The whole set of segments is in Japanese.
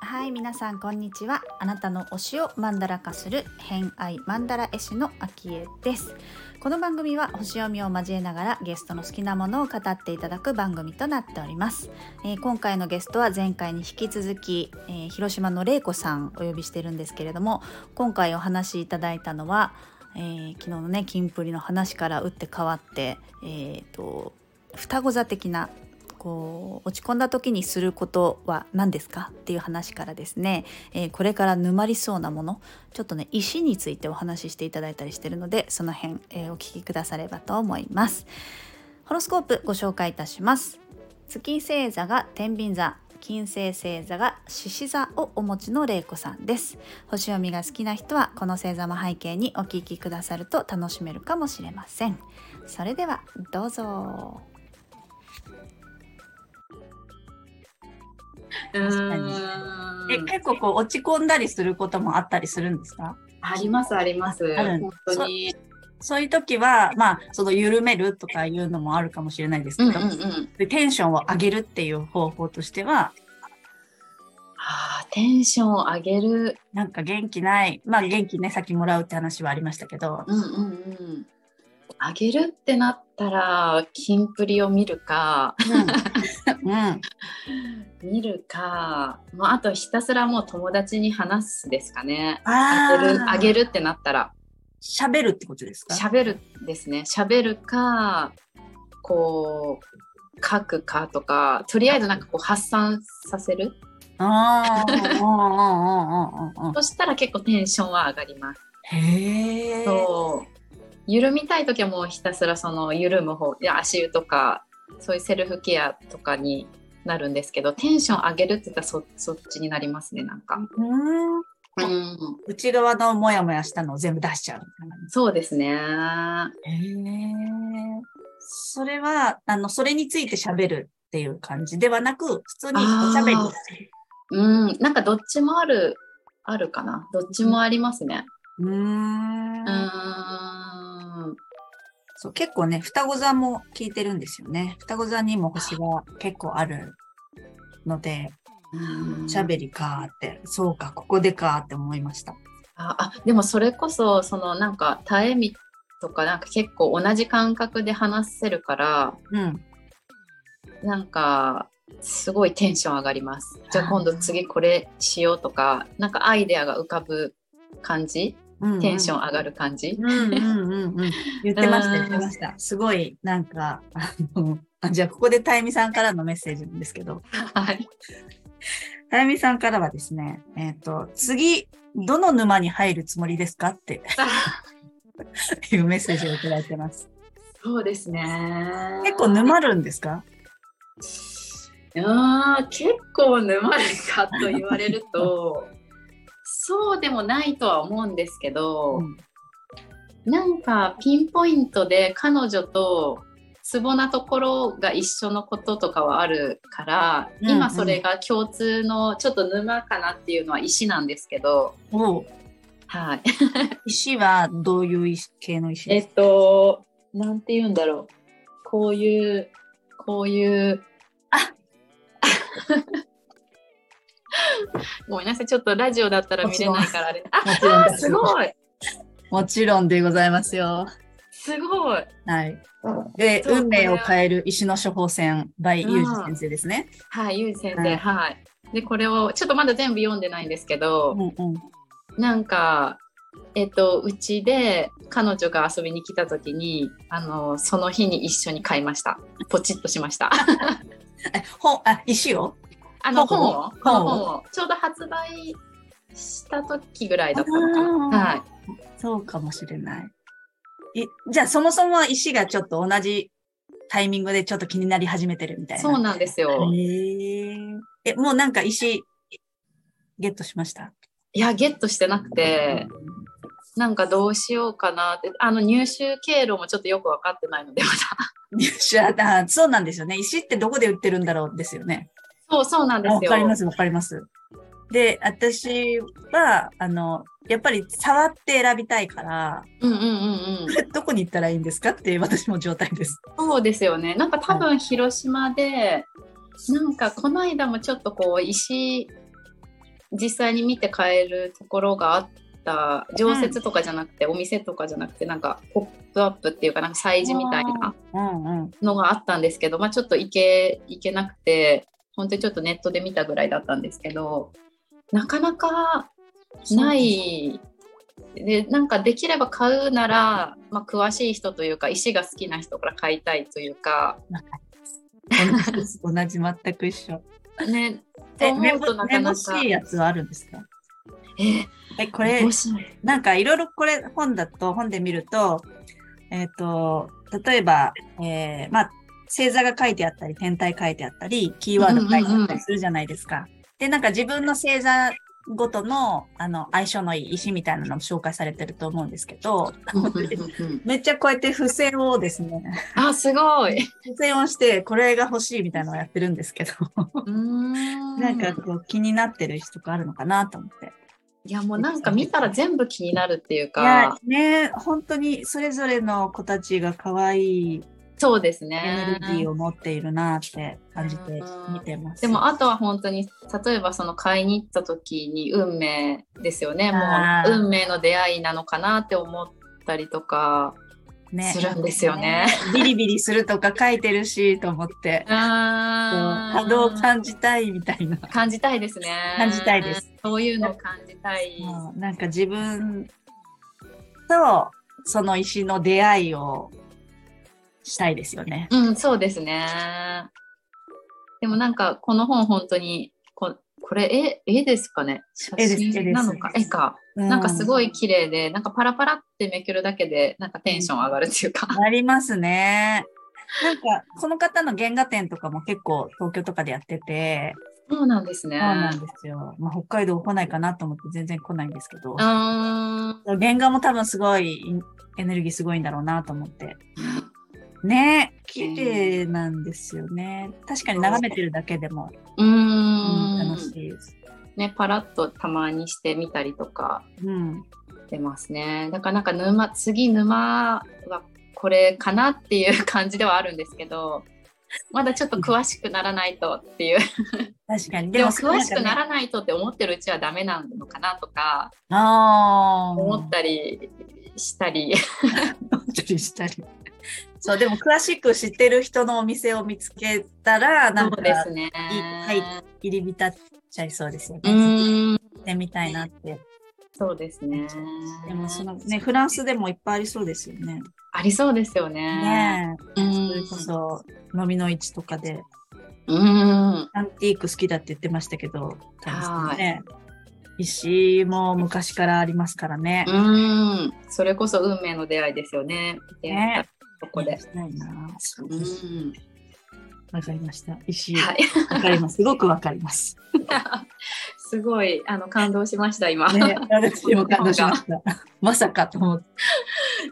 はい皆さんこんにちは。あなたの推しをマンダラ化する偏愛マンダラ絵師のあきえです。この番組は星読みを交えながらゲストの好きなものを語っていただく番組となっております、えー今回のゲストは前回に引き続き、えー広島の玲子さんお呼びしてるんですけれども今回お話しいただいたのは、えー昨日のねキンプリの話から打って変わってえーと双子座的なこう落ち込んだ時にすることは何ですか？っていう話からですね、えーこれから沼りそうなものちょっとね石についてお話ししていただいたりしてるのでその辺、えーお聞きくださればと思います。ホロスコープご紹介いたします。月星座が天秤座。金星星座が獅子座をお持ちの玲子さんです。星読みが好きな人はこの星座も背景にお聞きくださると楽しめるかもしれません。それではどうぞ。確かにえ、結構こう落ち込んだりすることもあったりするんですか？ありますあります。本当に。そういう時は、まあ、その緩めるとかいうのもあるかもしれないですけど、うんうんうん。でテンションを上げるっていう方法としては、ああ、テンションを上げる。なんか元気ない、まあ元気ね、先もらうって話はありましたけど、うんうんうん。上げるってなったら、キンプリを見るか、うん。うん。見るか、まあ、あとひたすらもう友達に話すですかね。あ上げる、上げる。るってなったら、喋るってことですか？喋るですね。喋るか、こう、書くかとか、とりあえずなんかこう発散させる。ああ、うんうんうんうんうんそしたら結構テンションは上がります。へえ。そう緩みたい時はもうひたすらその緩む方いや足湯とかそういうセルフケアとかになるんですけどテンション上げるって言ったらそそっちになりますねなんか、うん。うん、内側のモヤモヤしたのを全部出しちゃうみたいな。そうですね。へえ。それは、あの、それについて喋るっていう感じではなく、普通におしゃべりうん。なんかどっちもあるあるかな。どっちもありますね。うーん。うーん。そう結構ね、双子座も聞いてるんですよね。双子座にも星が結構あるので、喋りかーって、そうか、ここでかーって思いました。ああでもそれこそそのなんか耐えみとかなんか結構同じ感覚で話せるからうん。なんかすごいテンション上がります。じゃあ今度次これしようとか、なんかアイデアが浮かぶ感じ、うんテンションン上がる感じ？言ってました、うん言ってました。すごい、なんか、あの、あじゃあここでたゆみさんからのメッセージなんですけど、はい。たゆみさんからはですね、えっ、と、次、どの沼に入るつもりですかって いうメッセージをいただいてます。そうですね。結構沼るんですか？あー結構沼るかと言われると、そうでもないとは思うんですけど、うんなんかピンポイントで彼女とツボなところが一緒のこととかはあるから、うんうん今それが共通のちょっと沼かなっていうのは石なんですけど、はい。石はどういう石系の石えっですかと、なんて言うんだろう。こういう、こういう、あ ごめんなさい。ちょっとラジオだったら見れないからあれ。あ、すごいもちろんでございますよ。すごいはい。で、運命を変える石の処方箋 by うんゆうじ先生ですね。はい、ゆうじ先生、はいはい。で、これを、ちょっとまだ全部読んでないんですけど、うんうん。なんか、えっと、うちで彼女が遊びに来た時に、あの、その日に一緒に買いました。ポチッとしました。え、本、あ、石を？あの、本を？本を、ちょうど発売した時ぐらいだったのかな。はい。そうかもしれない。いじゃあそもそも石がちょっと同じタイミングでちょっと気になり始めてるみたいな。そうなんですよ。へえ。え、もうなんか石ゲットしました？いや、ゲットしてなくて、なんかどうしようかなって、あの入手経路もちょっとよく分かってないので、まだ。入手あそうなんですよね。石ってどこで売ってるんだろうですよね。そう、そうなんですよ。わかります、わかります。で、私は、あの、やっぱり触って選びたいから、うんうんうんうん。どこに行ったらいいんですかっていう私も状態です。そうですよね。なんか多分広島で、なんかこの間もちょっとこう石実際に見て買えるところがあった常設とかじゃなくて、お店とかじゃなくてなんかポップアップっていうかなんか催事みたいなうんうん。のがあったんですけど、まあ、ちょっと行け行けなくて本当にちょっとネットで見たぐらいだったんですけどなかなかない。でなんかできれば買うなら、まあ、詳しい人というか石が好きな人から買いたいというか。同じ全く一緒。ね。とえ、め思うとなかなか。いやつはあるんですか？ええ、これなんかいろいろこれ本だと、本で見ると、えっ、と、例えば、えーまあ、星座が書いてあったり、天体書いてあったり、キーワード書いてあったりするじゃないですか。で、なんか自分の星座ごとの、あの、相性のいい石みたいなのも紹介されてると思うんですけど、めっちゃこうやって付箋をですね、あすごい。付箋をして、これが欲しいみたいなのをやってるんですけど、うーん。なんかこう気になってる石とかあるのかなと思って。いやもうなんか見たら全部気になるっていういやか、ね、本当にそれぞれの子たちが可愛いそうですエねネルギーを持っているなって感じて見てます。でもあとは本当に例えばその買いに行った時に運命ですよね。もう運命の出会いなのかなって思ったりとかね。するんですよね。ビリビリするとか書いてるしと思って、波動を感じたいみたいな。感じたいですね。感じたいです。そういうのを感じたい。なんか自分とその石の出会いをしたいですよね。うんそうですねでもなんかこの本本当にここれ絵絵ですかね？写真なのか？絵かなんかすごい綺麗で、なんかパラパラってめくるだけで、なんかテンション上がるっていうか。ありますね。なんか、この方の原画展とかも結構東京とかでやってて、そうなんですね。そうなんですよ。まあ、北海道来ないかなと思って全然来ないんですけど、あ原画も多分すごいエネルギーすごいんだろうなと思って。ねえ、綺麗なんですよね。確かに眺めてるだけでも、ーうんん楽しいです。ね、パラッとたまにしてみたりとかうん。出ますね。だからなんか沼、次沼はこれかなっていう感じではあるんですけど、まだちょっと詳しくならないとっていう。確かに。でも詳しくなららないとって思ってるうちはダメなのかなとかああ。思ったりしたり。思ったりしたり。そう、でも詳しく知ってる人のお店を見つけたら、なんかですね。はい入り浸っちゃいそうですようね。行ってみたいなって。そうですね。でもそのね、フランスでもいっぱいありそうですよね。ありそうですよね。ねそれこそ、飲みの市とかで、うん。アンティーク好きだって言ってましたけど、ね。石も昔からありますからね。うん。それこそ運命の出会いですよね。出会ったここで。したい。わかりました。石、はい。わかります。すごくわかります。すごいあの感動しました今。ね、私も感動しました。まさかと思って。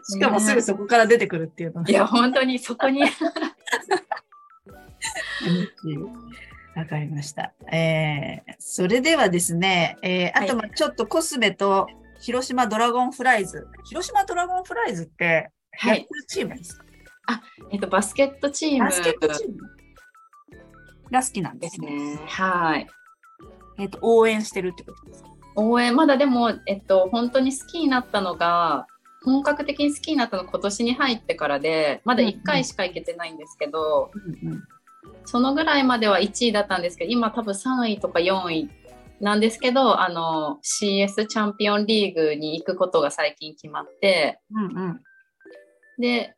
しかもすぐそこから出てくるっていうのがいや本当にそこにわかりました。えー、それではですね、えー、あとまあちょっとコスメと広島ドラゴンフライズ。広島ドラゴンフライズってはいチームですか、えっとバスケットチームバスケットチームが好きなんでです。ね。はい。えっ、と、応援してるってことですか？応援まだでもえっと本当に好きになったのが本格的に好きになったの今年に入ってからでまだ1回しか行けてないんですけど、うんうん。そのぐらいまでは1位だったんですけど今多分3位とか4位なんですけどあの CS チャンピオンリーグに行くことが最近決まってうんうん。で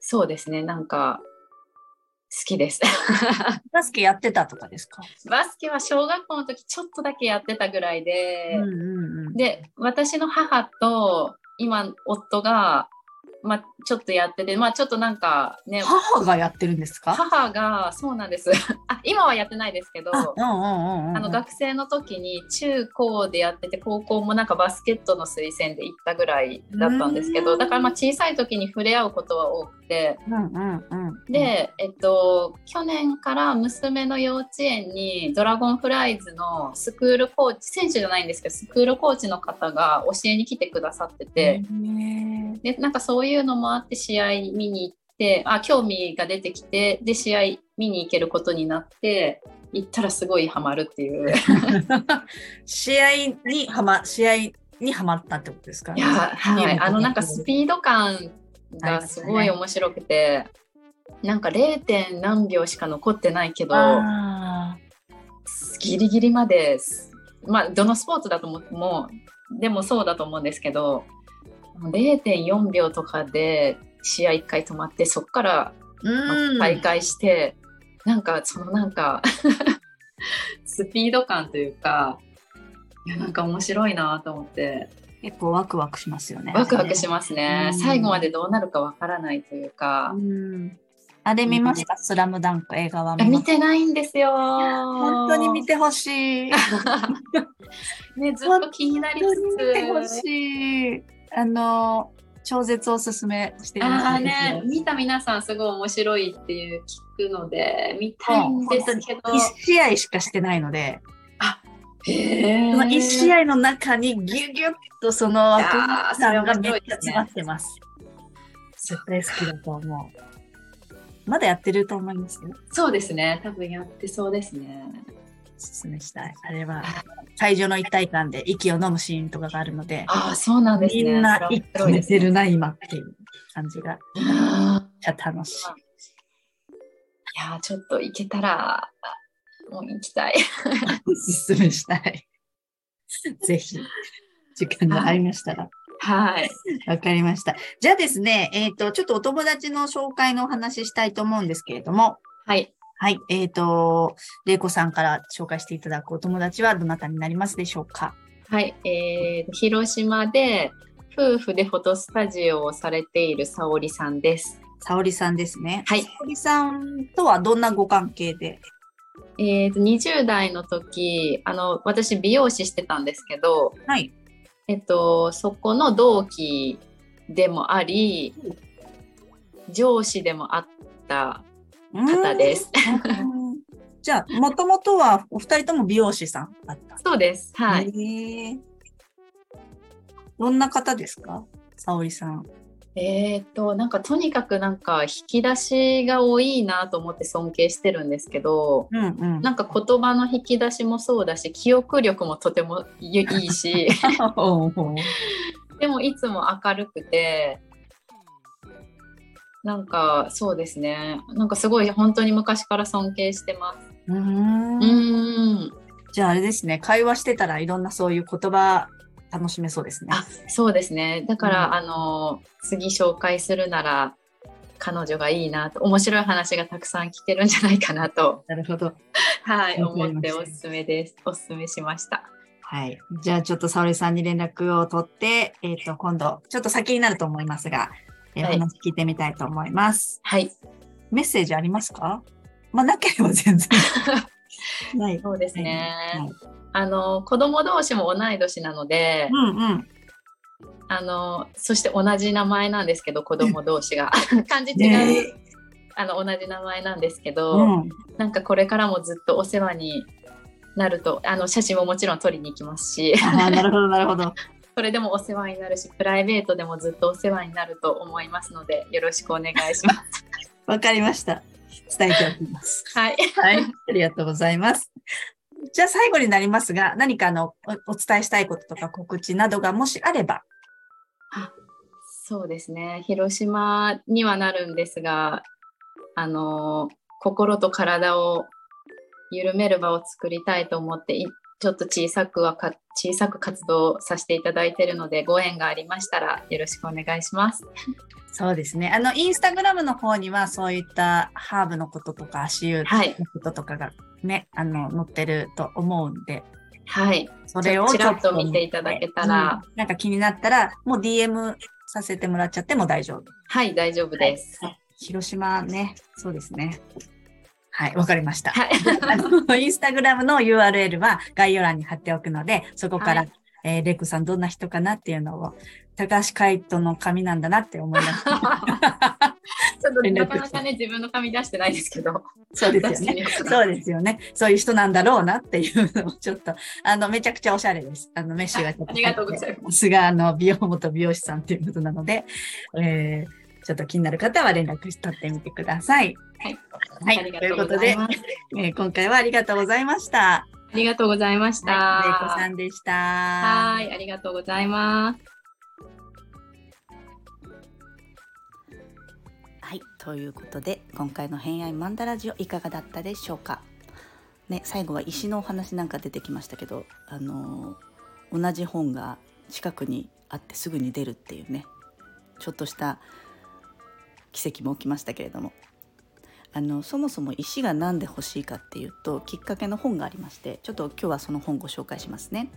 そうですね。なんか好きです。バスケやってたとかですか？バスケは小学校の時ちょっとだけやってたぐらいで、うんうんうん。で私の母と今夫がまあ、ちょっとやってて、まあ、ちょっとなんかね、母がやってるんですか？母が、そうなんです。あ、今はやってないですけど、学生の時に中高でやってて高校もなんかバスケットの推薦で行ったぐらいだったんですけうん。どだからまあ小さい時に触れ合うことは多くてうんうんうん。で、えっと、去年から娘の幼稚園にドラゴンフライズのスクールコーチ選手じゃないんですけどスクールコーチの方が教えに来てくださってて、でなんかそういうのもあって試合見に行ってあ興味が出てきてで試合見に行けることになって行ったらすごいハマるっていう。試合にはま、試合にはまったってことですか？いや、はい、あのなんかスピード感がすごい面白くて、なんか 0. 点何秒しか残ってないけどあギリギリまでまあどのスポーツだとももうでもそうだと思うんですけど0.4秒とかで試合1回止まってそこからうん。再開して、なんかそのなんかスピード感というかいやなんか面白いなと思って結構ワクワクしますよね。ワクワクしますね、最後までどうなるかわからないというかう、ん。あれ見ました、スラムダンク映画は見てないんですよ本当に見てほしい。ねずっと気になりつ本当に見てほしい。あの、超絶おすすめしています。ああね見た皆さんすごい面白いっていう聞くので見たいんですけど。1試合しかしてないので、へその1試合合の中にギュギュッとそのワクワク感がめっちゃ詰まってます。絶対好きだと思う。まだやってると思いますよ。そうですね。多分やってそうですね。おすすめしたい。あれは、会場の一体感で息を飲むシーンとかがあるので、ああそうなんですねみんな一個は面白いです寝てるな、今っていう感じが、ちゃ楽しい。ーいやーちょっと行けたらもう行きたいおすすめしたい。ぜひ、時間がありましたら。はいわかりました。じゃあですね、えっ、と、ちょっとお友達の紹介のお話ししたいと思うんですけれども、はいはい、えっ、と、れいこさんから紹介していただくお友達はどなたになりますでしょうか？はい、えー、広島で夫婦でフォトスタジオをされている沙織さんです。沙織さんですね。はい沙織さんとはどんなご関係で？えーと、20代の時あの私美容師してたんですけど、はい。えっと、そこの同期でもあり上司でもあった方です。うん。じゃあ、もともとはお二人とも美容師さんだった？そうです。はい。どんな方ですか？沙織さん。えーっとなんかとにかくなんか引き出しが多いなと思って尊敬してるんですけどうんうん。なんか言葉の引き出しもそうだし記憶力もとてもいいし でもいつも明るくてなんかそうですねなんかすごい本当に昔から尊敬してます。うーんうーんじゃああれですね、会話してたらいろんなそういう言葉楽しめそうですね。あそうですねだから、うんあの次紹介するなら彼女がいいなと面白い話がたくさん聞けるんじゃないかなとなるほど。はい、思っておすすめです。おすすめしました。はい。じゃあちょっと沙織さんに連絡を取って、えっ、と、今度、ちょっと先になると思いますが、えーはいお話聞いてみたいと思います。はい、メッセージありますか？まあ、なければ全然。ない。そうですね。はいあの子供同士も同い年なので、うんうん。あのそして同じ名前なんですけど、子供同士が 漢字違う、ねあの同じ名前なんですけど、うん。なんかこれからもずっとお世話になると、あの写真ももちろん撮りに行きますし、なるほど、なるほど。それでもお世話になるし、プライベートでもずっとお世話になると思いますので、よろしくお願いします。わかりました。伝えておきます。はい。はい。ありがとうございます。じゃあ最後になりますが、何かあのおお伝えしたいこととか告知などがもしあれば。そうですね広島にはなるんですがあの心と体を緩める場を作りたいと思っていちょっと小さくはか小さく活動させていただいているのでご縁がありましたらよろしくお願いします。そうですね。あの、インスタグラムの方にはそういったハーブのこととか足湯はいのこととかがね、あの、載ってると思うんで、はい、それをちらっと見ていただけたらうんなんか気になったら、もう DM させてもらっちゃっても大丈夫。はい、大丈夫です。広島ね、そうですね。はい、わかりました。はい。あの、インスタグラムの URL は概要欄に貼っておくので、そこから、はいえーレイコさんどんな人かなっていうのを、高橋海人の髪なんだなって思いました。ちょっとなかなかね、自分の髪出してないですけど。そうですよね。そうですよね。そういう人なんだろうなっていうのをちょっと、あの、めちゃくちゃおしゃれです。あの、メッシュがちょっとありがとうございますが、あの、美容元美容師さんということなので、えー、ちょっと気になる方は連絡し取ってみてください。はい。はいありがということでとうございます。えー 今回はありがとうございました。ありがとうございました。はい、レイコさんでした。はい、ありがとうございます。はい、ということで今回の「偏愛マンダラジオ」いかがだったでしょうか、ね、最後は石のお話なんか出てきましたけど、あのー同じ本が近くにあってすぐに出るっていうねちょっとした奇跡も起きましたけれども。あのそもそも石が何で欲しいかっていうときっかけの本がありましてちょっと今日はその本ご紹介しますね。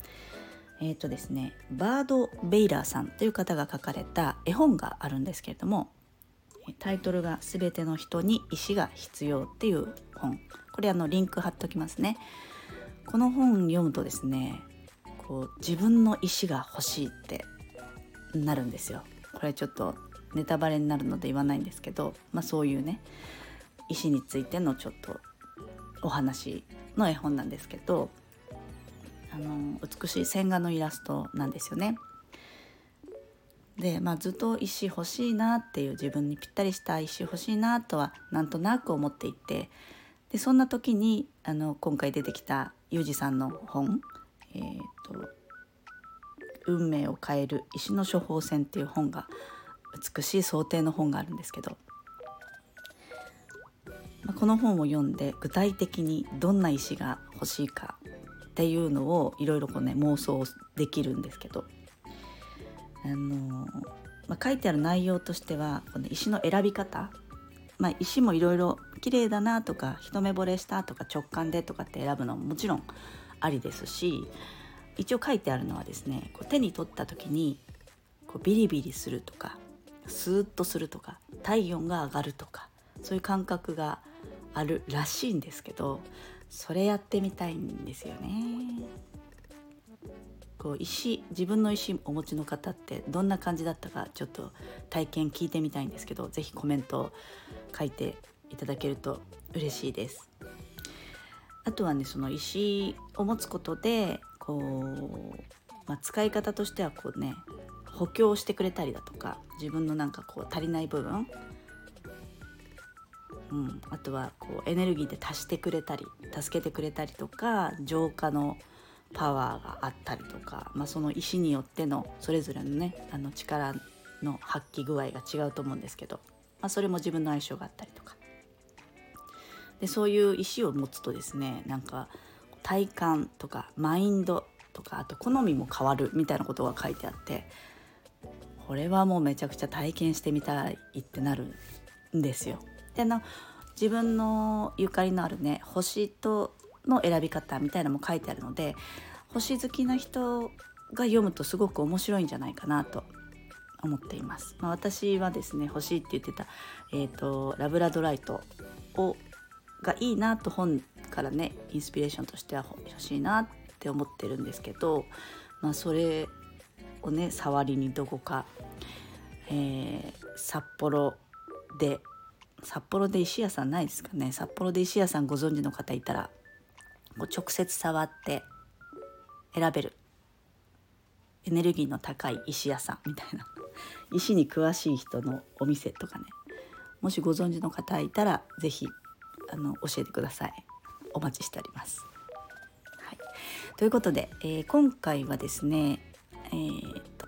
えーとですね、バード・ベイラーさんという方が書かれた絵本があるんですけれどもタイトルが「すべての人に意思が必要」っていう本。これあのリンク貼っときますね。この本読むとですねこう自分の意思が欲しいってなるんですよ。これちょっとネタバレになるので言わないんですけど、まあ、そういうね意思についてのちょっとお話の絵本なんですけどあの美しい線画のイラストなんですよね。で、まあ、ずっと石欲しいなっていう自分にぴったりした石欲しいなとはなんとなく思っていてでそんな時にあの今回出てきたユージさんの本「えーと運命を変える石の処方箋」っていう本が美しい想定の本があるんですけど、まあ、この本を読んで具体的にどんな石が欲しいかっていうのをいろいろこうね妄想できるんですけどあのまあ、書いてある内容としてはこの石の選び方、まあ、石もいろいろ綺麗だなとか一目惚れしたとか直感でとかって選ぶのももちろんありですし一応書いてあるのはですねこう手に取った時にこうビリビリするとかスーッとするとか体温が上がるとかそういう感覚があるらしいんですけどそれやってみたいんですよね。こう石自分の石お持ちの方ってどんな感じだったかちょっと体験聞いてみたいんですけど是非コメント書いていただけると嬉しいです。あとはねその石を持つことでこう、まあ、使い方としてはこうね補強してくれたりだとか自分のなんかこう足りない部分、うん、あとはこうエネルギーで足してくれたり助けてくれたりとか浄化のパワーがあったりとか、まあ、その石によってのそれぞれのねあの力の発揮具合が違うと思うんですけど、まあ、それも自分の相性があったりとか。でそういう石を持つとですねなんか体感とかマインドとかあと好みも変わるみたいなことが書いてあってこれはもうめちゃくちゃ体験してみたいってなるんですよ。であの自分のゆかりのあるね星との選び方みたいなのも書いてあるので星好きな人が読むとすごく面白いんじゃないかなと思っています。まあ、私はですね欲しいって言ってた、えーと、ラブラドライトをがいいなと本からねインスピレーションとしては欲しいなって思ってるんですけど、まあ、それをね触りにどこか、えー札幌で札幌で石屋さんないですかね。札幌で石屋さんご存知の方いたらこう直接触って選べる。エネルギーの高い石屋さんみたいな。石に詳しい人のお店とかね。もしご存知の方いたら是非あの教えてください。お待ちしております。はい、ということで、えー今回はですねえーと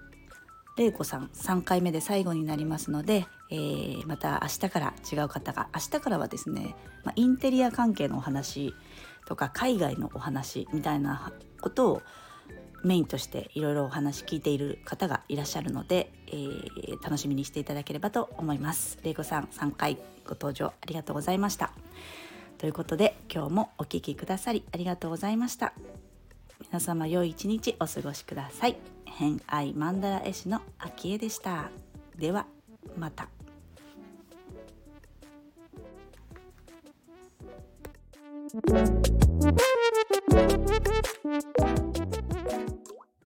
玲子さん3回目で最後になりますので、えーまた明日から違う方が明日からはですね、まあ、インテリア関係のお話とか海外のお話みたいなことをメインとしていろいろお話聞いている方がいらっしゃるので、えー楽しみにしていただければと思います。玲子さん3回ご登場ありがとうございました。ということで今日もお聴きくださりありがとうございました。皆様良い一日お過ごしください。偏愛マンダ絵師の秋江でしたではまた。